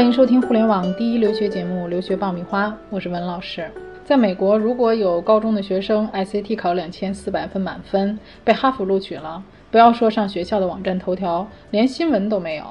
欢迎收听互联网第一留学节目《留学爆米花》，我是文老师。在美国，如果有高中的学生 SAT 考两千四百分满分，被哈佛录取了，不要说上学校的网站头条，连新闻都没有。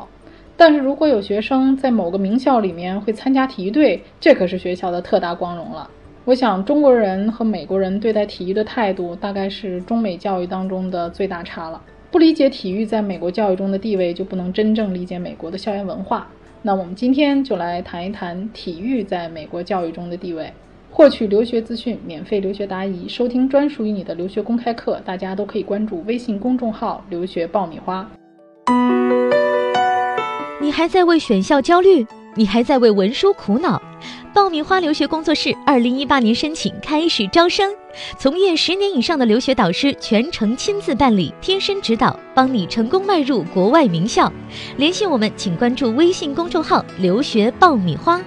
但是如果有学生在某个名校里面会参加体育队，这可是学校的特大光荣了。我想，中国人和美国人对待体育的态度，大概是中美教育当中的最大差了。不理解体育在美国教育中的地位，就不能真正理解美国的校园文化。那我们今天就来谈一谈体育在美国教育中的地位。获取留学资讯，免费留学答疑，收听专属于你的留学公开课，大家都可以关注微信公众号“留学爆米花”。你还在为选校焦虑？你还在为文书苦恼？爆米花留学工作室二零一八年申请开始招生。从业十年以上的留学导师全程亲自办理，贴身指导，帮你成功迈入国外名校。联系我们，请关注微信公众号“留学爆米花”。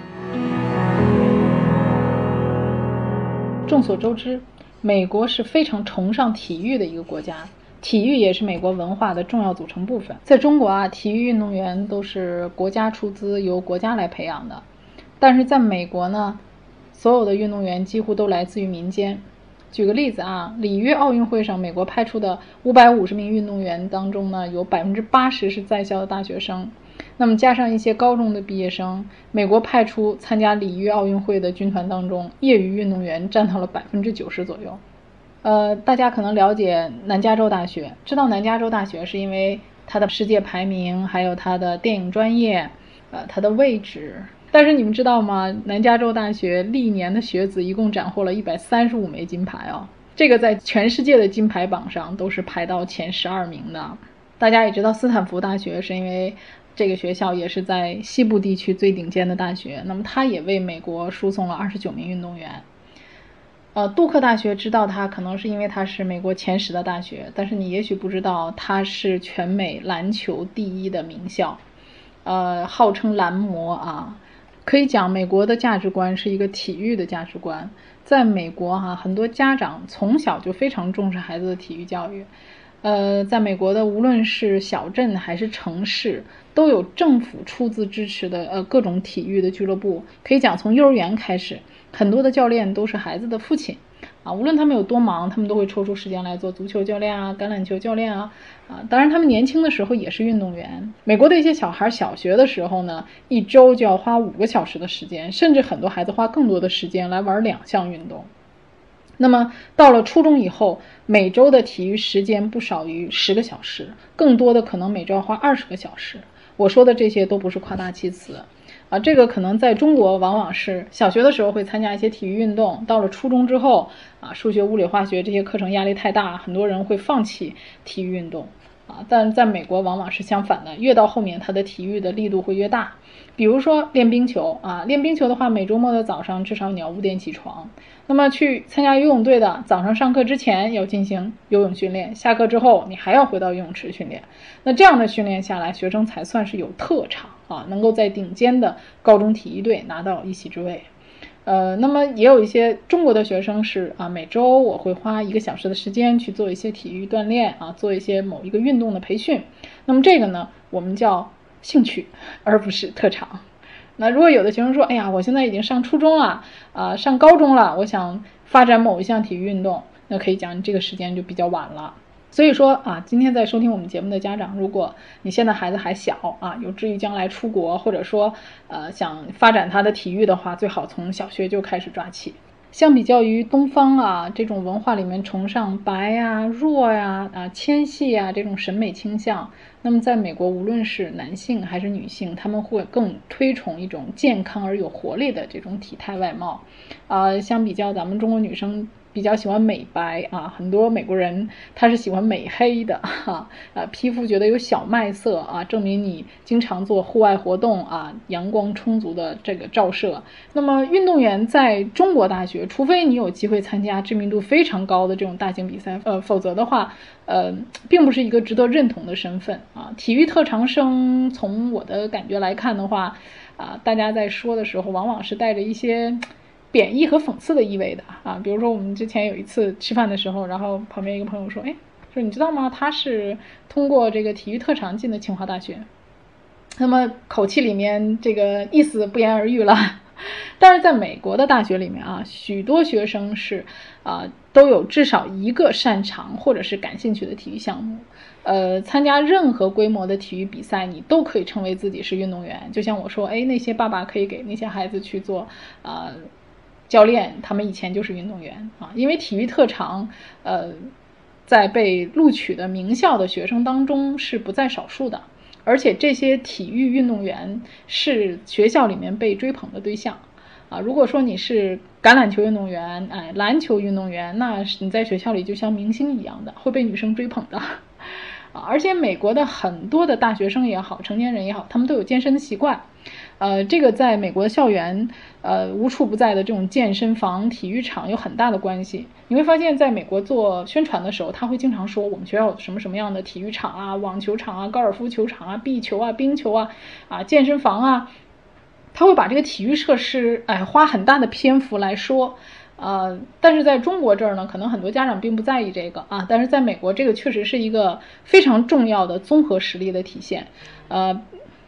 众所周知，美国是非常崇尚体育的一个国家，体育也是美国文化的重要组成部分。在中国啊，体育运动员都是国家出资，由国家来培养的，但是在美国呢，所有的运动员几乎都来自于民间。举个例子啊，里约奥运会上，美国派出的五百五十名运动员当中呢，有百分之八十是在校的大学生。那么加上一些高中的毕业生，美国派出参加里约奥运会的军团当中，业余运动员占到了百分之九十左右。呃，大家可能了解南加州大学，知道南加州大学是因为它的世界排名，还有它的电影专业，呃，它的位置。但是你们知道吗？南加州大学历年的学子一共斩获了一百三十五枚金牌哦，这个在全世界的金牌榜上都是排到前十二名的。大家也知道，斯坦福大学是因为这个学校也是在西部地区最顶尖的大学，那么它也为美国输送了二十九名运动员。呃，杜克大学知道它可能是因为它是美国前十的大学，但是你也许不知道它是全美篮球第一的名校，呃，号称蓝魔啊。可以讲，美国的价值观是一个体育的价值观。在美国，哈，很多家长从小就非常重视孩子的体育教育。呃，在美国的无论是小镇还是城市，都有政府出资支持的呃各种体育的俱乐部。可以讲，从幼儿园开始，很多的教练都是孩子的父亲。啊，无论他们有多忙，他们都会抽出时间来做足球教练啊、橄榄球教练啊。啊，当然他们年轻的时候也是运动员。美国的一些小孩小学的时候呢，一周就要花五个小时的时间，甚至很多孩子花更多的时间来玩两项运动。那么到了初中以后，每周的体育时间不少于十个小时，更多的可能每周要花二十个小时。我说的这些都不是夸大其词。啊，这个可能在中国往往是小学的时候会参加一些体育运动，到了初中之后，啊，数学、物理、化学这些课程压力太大，很多人会放弃体育运动。啊，但在美国往往是相反的，越到后面，他的体育的力度会越大。比如说练冰球啊，练冰球的话，每周末的早上至少你要五点起床。那么去参加游泳队的，早上上课之前要进行游泳训练，下课之后你还要回到游泳池训练。那这样的训练下来，学生才算是有特长啊，能够在顶尖的高中体育队拿到一席之位。呃，那么也有一些中国的学生是啊，每周我会花一个小时的时间去做一些体育锻炼啊，做一些某一个运动的培训。那么这个呢，我们叫兴趣，而不是特长。那如果有的学生说，哎呀，我现在已经上初中了啊，上高中了，我想发展某一项体育运动，那可以讲这个时间就比较晚了。所以说啊，今天在收听我们节目的家长，如果你现在孩子还小啊，有志于将来出国，或者说呃想发展他的体育的话，最好从小学就开始抓起。相比较于东方啊这种文化里面崇尚白呀、弱呀、啊纤细啊这种审美倾向，那么在美国，无论是男性还是女性，他们会更推崇一种健康而有活力的这种体态外貌。啊，相比较咱们中国女生。比较喜欢美白啊，很多美国人他是喜欢美黑的哈，呃，皮肤觉得有小麦色啊，证明你经常做户外活动啊，阳光充足的这个照射。那么运动员在中国大学，除非你有机会参加知名度非常高的这种大型比赛，呃，否则的话，呃，并不是一个值得认同的身份啊。体育特长生，从我的感觉来看的话，啊，大家在说的时候，往往是带着一些。贬义和讽刺的意味的啊，比如说我们之前有一次吃饭的时候，然后旁边一个朋友说：“哎，说你知道吗？他是通过这个体育特长进的清华大学。”那么口气里面这个意思不言而喻了。但是在美国的大学里面啊，许多学生是啊都有至少一个擅长或者是感兴趣的体育项目。呃，参加任何规模的体育比赛，你都可以称为自己是运动员。就像我说，哎，那些爸爸可以给那些孩子去做啊教练，他们以前就是运动员啊。因为体育特长，呃，在被录取的名校的学生当中是不在少数的。而且这些体育运动员是学校里面被追捧的对象啊。如果说你是橄榄球运动员，哎，篮球运动员，那你在学校里就像明星一样的，会被女生追捧的。啊，而且美国的很多的大学生也好，成年人也好，他们都有健身的习惯。呃，这个在美国的校园，呃，无处不在的这种健身房、体育场有很大的关系。你会发现在美国做宣传的时候，他会经常说我们学校有什么什么样的体育场啊、网球场啊、高尔夫球场啊、壁球啊、冰球啊、啊健身房啊，他会把这个体育设施，哎，花很大的篇幅来说。呃，但是在中国这儿呢，可能很多家长并不在意这个啊。但是在美国，这个确实是一个非常重要的综合实力的体现。呃，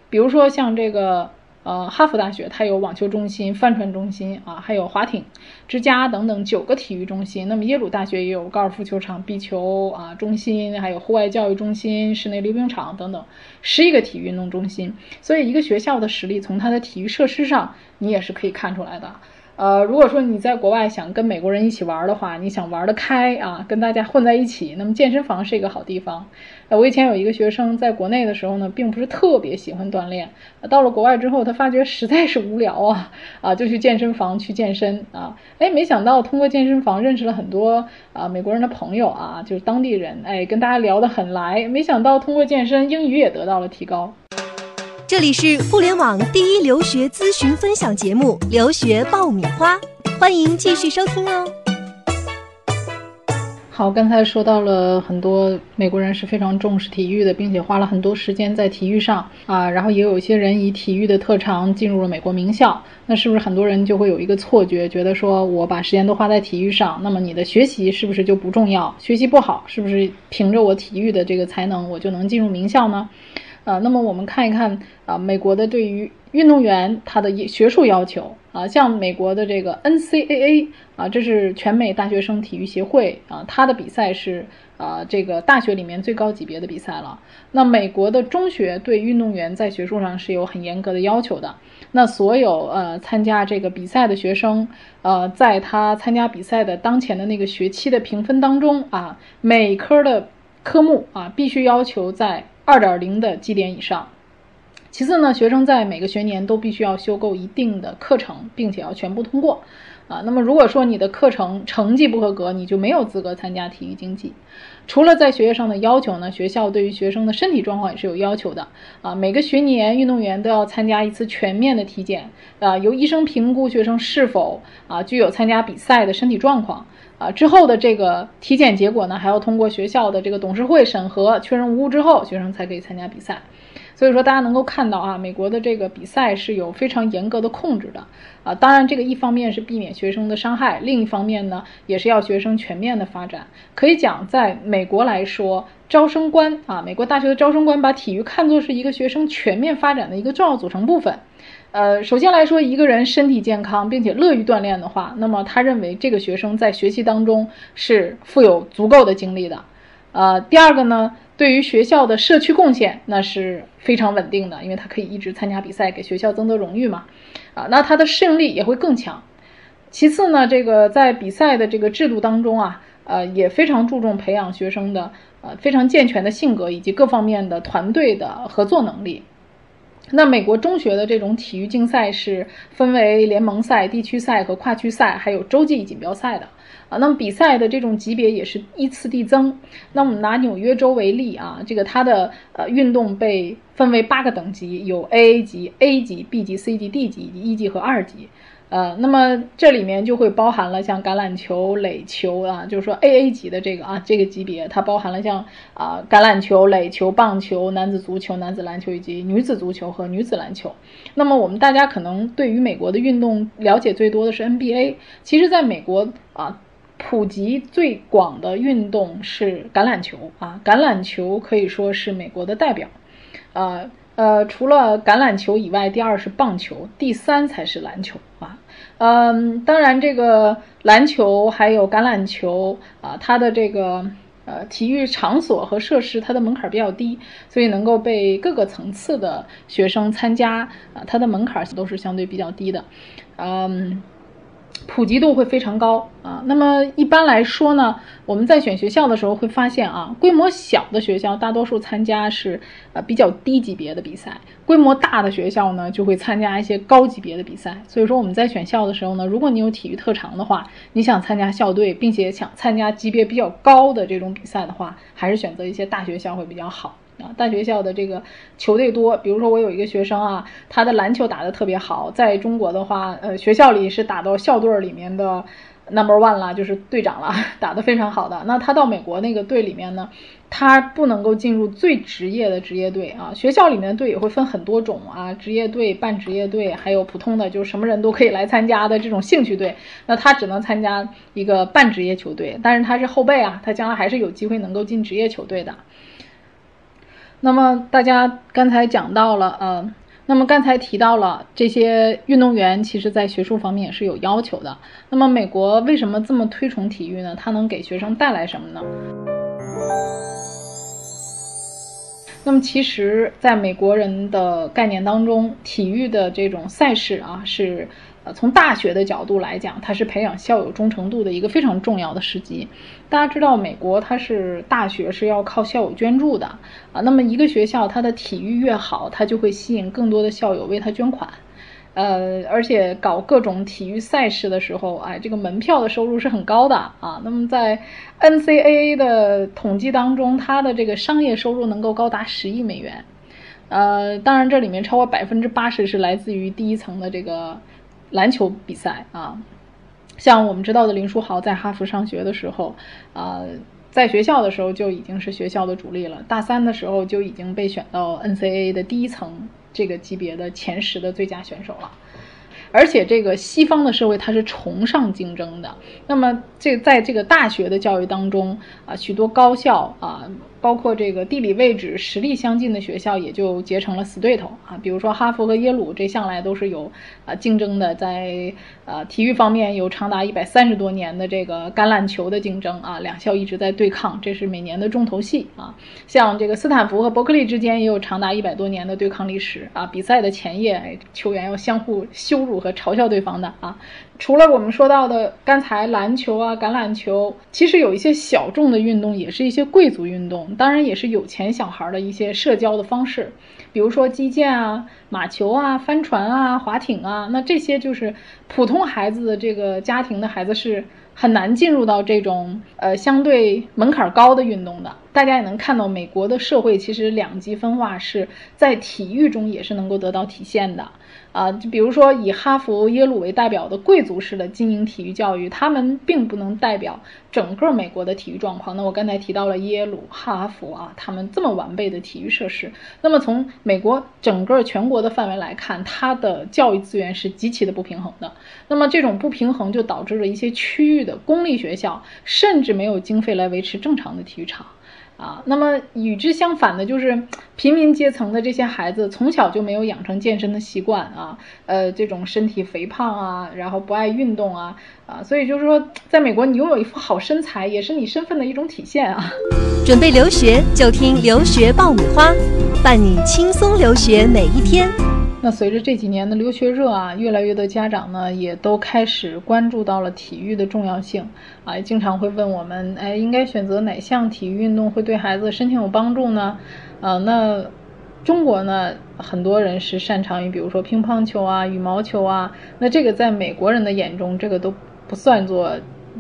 比如说像这个呃哈佛大学，它有网球中心、帆船中心啊，还有划艇之家等等九个体育中心。那么耶鲁大学也有高尔夫球场、壁球啊中心，还有户外教育中心、室内溜冰场等等十一个体育运动中心。所以一个学校的实力，从它的体育设施上，你也是可以看出来的。呃，如果说你在国外想跟美国人一起玩的话，你想玩得开啊，跟大家混在一起，那么健身房是一个好地方。呃，我以前有一个学生在国内的时候呢，并不是特别喜欢锻炼，到了国外之后，他发觉实在是无聊啊，啊，就去健身房去健身啊，哎，没想到通过健身房认识了很多啊美国人的朋友啊，就是当地人，哎，跟大家聊得很来，没想到通过健身，英语也得到了提高。这里是互联网第一留学咨询分享节目《留学爆米花》，欢迎继续收听哦。好，刚才说到了很多美国人是非常重视体育的，并且花了很多时间在体育上啊。然后也有一些人以体育的特长进入了美国名校，那是不是很多人就会有一个错觉，觉得说我把时间都花在体育上，那么你的学习是不是就不重要？学习不好，是不是凭着我体育的这个才能，我就能进入名校呢？啊，那么我们看一看啊，美国的对于运动员他的学术要求啊，像美国的这个 NCAA 啊，这是全美大学生体育协会啊，他的比赛是啊这个大学里面最高级别的比赛了。那美国的中学对运动员在学术上是有很严格的要求的。那所有呃参加这个比赛的学生，呃，在他参加比赛的当前的那个学期的评分当中啊，每科的科目啊，必须要求在。二点零的绩点以上。其次呢，学生在每个学年都必须要修够一定的课程，并且要全部通过。啊，那么如果说你的课程成绩不合格，你就没有资格参加体育竞技。除了在学业上的要求呢，学校对于学生的身体状况也是有要求的。啊，每个学年运动员都要参加一次全面的体检，啊，由医生评估学生是否啊具有参加比赛的身体状况。啊，之后的这个体检结果呢，还要通过学校的这个董事会审核，确认无误之后，学生才可以参加比赛。所以说，大家能够看到啊，美国的这个比赛是有非常严格的控制的。啊，当然，这个一方面是避免学生的伤害，另一方面呢，也是要学生全面的发展。可以讲，在美国来说，招生官啊，美国大学的招生官把体育看作是一个学生全面发展的一个重要组成部分。呃，首先来说，一个人身体健康并且乐于锻炼的话，那么他认为这个学生在学习当中是富有足够的精力的。呃，第二个呢，对于学校的社区贡献那是非常稳定的，因为他可以一直参加比赛，给学校增得荣誉嘛。啊，那他的适应力也会更强。其次呢，这个在比赛的这个制度当中啊，呃，也非常注重培养学生的呃非常健全的性格以及各方面的团队的合作能力。那美国中学的这种体育竞赛是分为联盟赛、地区赛和跨区赛，还有洲际锦标赛的啊。那么比赛的这种级别也是依次递增。那我们拿纽约州为例啊，这个它的呃运动被分为八个等级，有 AA 级、A 级、B 级、C 级、D 级以及一级和二级。呃，那么这里面就会包含了像橄榄球、垒球啊，就是说 A A 级的这个啊，这个级别它包含了像啊橄榄球、垒球、棒球、男子足球、男子篮球以及女子足球和女子篮球。那么我们大家可能对于美国的运动了解最多的是 N B A，其实在美国啊，普及最广的运动是橄榄球啊，橄榄球可以说是美国的代表，啊。呃，除了橄榄球以外，第二是棒球，第三才是篮球啊。嗯，当然这个篮球还有橄榄球啊，它的这个呃体育场所和设施，它的门槛比较低，所以能够被各个层次的学生参加啊，它的门槛都是相对比较低的。嗯。普及度会非常高啊。那么一般来说呢，我们在选学校的时候会发现啊，规模小的学校大多数参加是呃比较低级别的比赛，规模大的学校呢就会参加一些高级别的比赛。所以说我们在选校的时候呢，如果你有体育特长的话，你想参加校队，并且想参加级别比较高的这种比赛的话，还是选择一些大学校会比较好。啊，大学校的这个球队多，比如说我有一个学生啊，他的篮球打得特别好，在中国的话，呃，学校里是打到校队里面的 number one 了，就是队长了，打得非常好的。那他到美国那个队里面呢，他不能够进入最职业的职业队啊。学校里面的队也会分很多种啊，职业队、半职业队，还有普通的，就是什么人都可以来参加的这种兴趣队。那他只能参加一个半职业球队，但是他是后备啊，他将来还是有机会能够进职业球队的。那么大家刚才讲到了，呃，那么刚才提到了这些运动员，其实在学术方面也是有要求的。那么美国为什么这么推崇体育呢？它能给学生带来什么呢？那么其实，在美国人的概念当中，体育的这种赛事啊，是。呃，从大学的角度来讲，它是培养校友忠诚度的一个非常重要的时机。大家知道，美国它是大学是要靠校友捐助的啊。那么一个学校它的体育越好，它就会吸引更多的校友为它捐款。呃，而且搞各种体育赛事的时候，哎，这个门票的收入是很高的啊。那么在 NCAA 的统计当中，它的这个商业收入能够高达十亿美元。呃，当然这里面超过百分之八十是来自于第一层的这个。篮球比赛啊，像我们知道的林书豪在哈佛上学的时候，啊，在学校的时候就已经是学校的主力了。大三的时候就已经被选到 NCAA 的第一层这个级别的前十的最佳选手了。而且这个西方的社会它是崇尚竞争的，那么这在这个大学的教育当中啊，许多高校啊。包括这个地理位置实力相近的学校也就结成了死对头啊，比如说哈佛和耶鲁，这向来都是有啊竞争的，在呃体育方面有长达一百三十多年的这个橄榄球的竞争啊，两校一直在对抗，这是每年的重头戏啊。像这个斯坦福和伯克利之间也有长达一百多年的对抗历史啊，比赛的前夜，球员要相互羞辱和嘲笑对方的啊。除了我们说到的刚才篮球啊、橄榄球，其实有一些小众的运动，也是一些贵族运动，当然也是有钱小孩的一些社交的方式，比如说击剑啊、马球啊、帆船啊、划艇啊，那这些就是普通孩子的这个家庭的孩子是很难进入到这种呃相对门槛高的运动的。大家也能看到，美国的社会其实两极分化是在体育中也是能够得到体现的。啊，就比如说以哈佛、耶鲁为代表的贵族式的精英体育教育，他们并不能代表整个美国的体育状况。那我刚才提到了耶鲁、哈佛啊，他们这么完备的体育设施。那么从美国整个全国的范围来看，它的教育资源是极其的不平衡的。那么这种不平衡就导致了一些区域的公立学校甚至没有经费来维持正常的体育场。啊，那么与之相反的就是平民阶层的这些孩子，从小就没有养成健身的习惯啊，呃，这种身体肥胖啊，然后不爱运动啊，啊，所以就是说，在美国，你拥有一副好身材，也是你身份的一种体现啊。准备留学就听留学爆米花，伴你轻松留学每一天。那随着这几年的留学热啊，越来越多家长呢也都开始关注到了体育的重要性啊，经常会问我们，哎，应该选择哪项体育运动会对孩子身体有帮助呢？啊，那中国呢，很多人是擅长于比如说乒乓球啊、羽毛球啊，那这个在美国人的眼中，这个都不算作。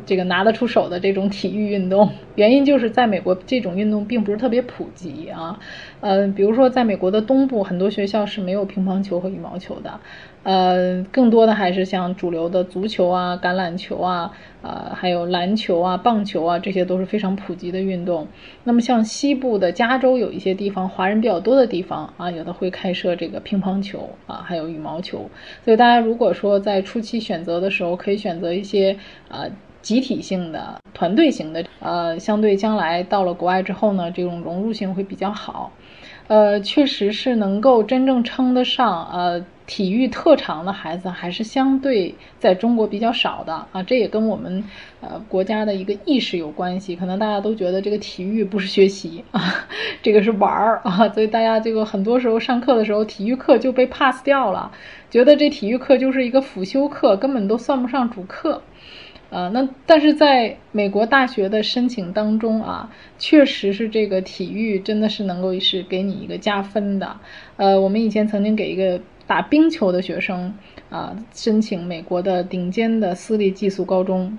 这个拿得出手的这种体育运动，原因就是在美国这种运动并不是特别普及啊。呃，比如说在美国的东部，很多学校是没有乒乓球和羽毛球的，呃，更多的还是像主流的足球啊、橄榄球啊，呃，还有篮球啊、棒球啊，这些都是非常普及的运动。那么像西部的加州有一些地方，华人比较多的地方啊，有的会开设这个乒乓球啊，还有羽毛球。所以大家如果说在初期选择的时候，可以选择一些啊。集体性的、团队型的，呃，相对将来到了国外之后呢，这种融入性会比较好。呃，确实是能够真正称得上呃体育特长的孩子，还是相对在中国比较少的啊。这也跟我们呃国家的一个意识有关系。可能大家都觉得这个体育不是学习啊，这个是玩儿啊，所以大家这个很多时候上课的时候，体育课就被 pass 掉了，觉得这体育课就是一个辅修课，根本都算不上主课。啊，那但是在美国大学的申请当中啊，确实是这个体育真的是能够是给你一个加分的。呃，我们以前曾经给一个打冰球的学生啊申请美国的顶尖的私立寄宿高中。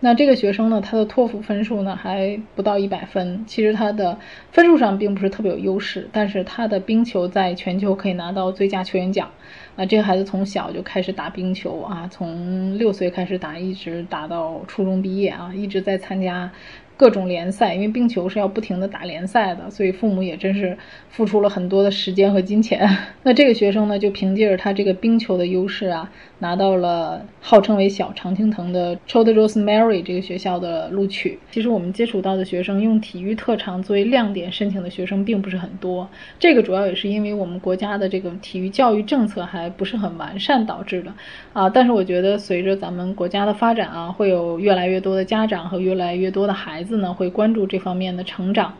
那这个学生呢，他的托福分数呢还不到一百分，其实他的分数上并不是特别有优势，但是他的冰球在全球可以拿到最佳球员奖。啊，这个孩子从小就开始打冰球啊，从六岁开始打，一直打到初中毕业啊，一直在参加。各种联赛，因为冰球是要不停的打联赛的，所以父母也真是付出了很多的时间和金钱。那这个学生呢，就凭借着他这个冰球的优势啊，拿到了号称为小常青藤的 c h o d r o s e Mary 这个学校的录取。其实我们接触到的学生用体育特长作为亮点申请的学生并不是很多，这个主要也是因为我们国家的这个体育教育政策还不是很完善导致的啊。但是我觉得随着咱们国家的发展啊，会有越来越多的家长和越来越多的孩子。子呢会关注这方面的成长，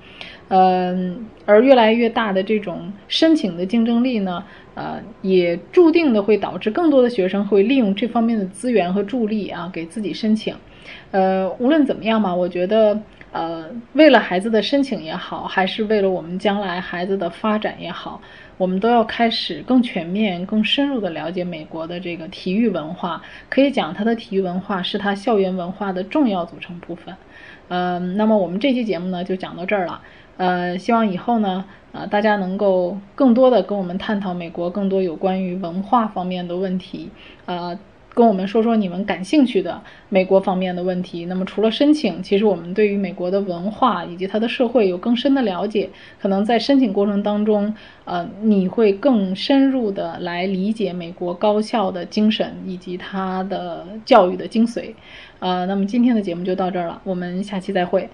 嗯，而越来越大的这种申请的竞争力呢，呃，也注定的会导致更多的学生会利用这方面的资源和助力啊，给自己申请。呃，无论怎么样嘛，我觉得，呃，为了孩子的申请也好，还是为了我们将来孩子的发展也好，我们都要开始更全面、更深入的了解美国的这个体育文化。可以讲，它的体育文化是它校园文化的重要组成部分。嗯，那么我们这期节目呢就讲到这儿了。呃，希望以后呢，呃，大家能够更多的跟我们探讨美国更多有关于文化方面的问题，呃，跟我们说说你们感兴趣的美国方面的问题。那么除了申请，其实我们对于美国的文化以及它的社会有更深的了解，可能在申请过程当中，呃，你会更深入的来理解美国高校的精神以及它的教育的精髓。呃，那么今天的节目就到这儿了，我们下期再会。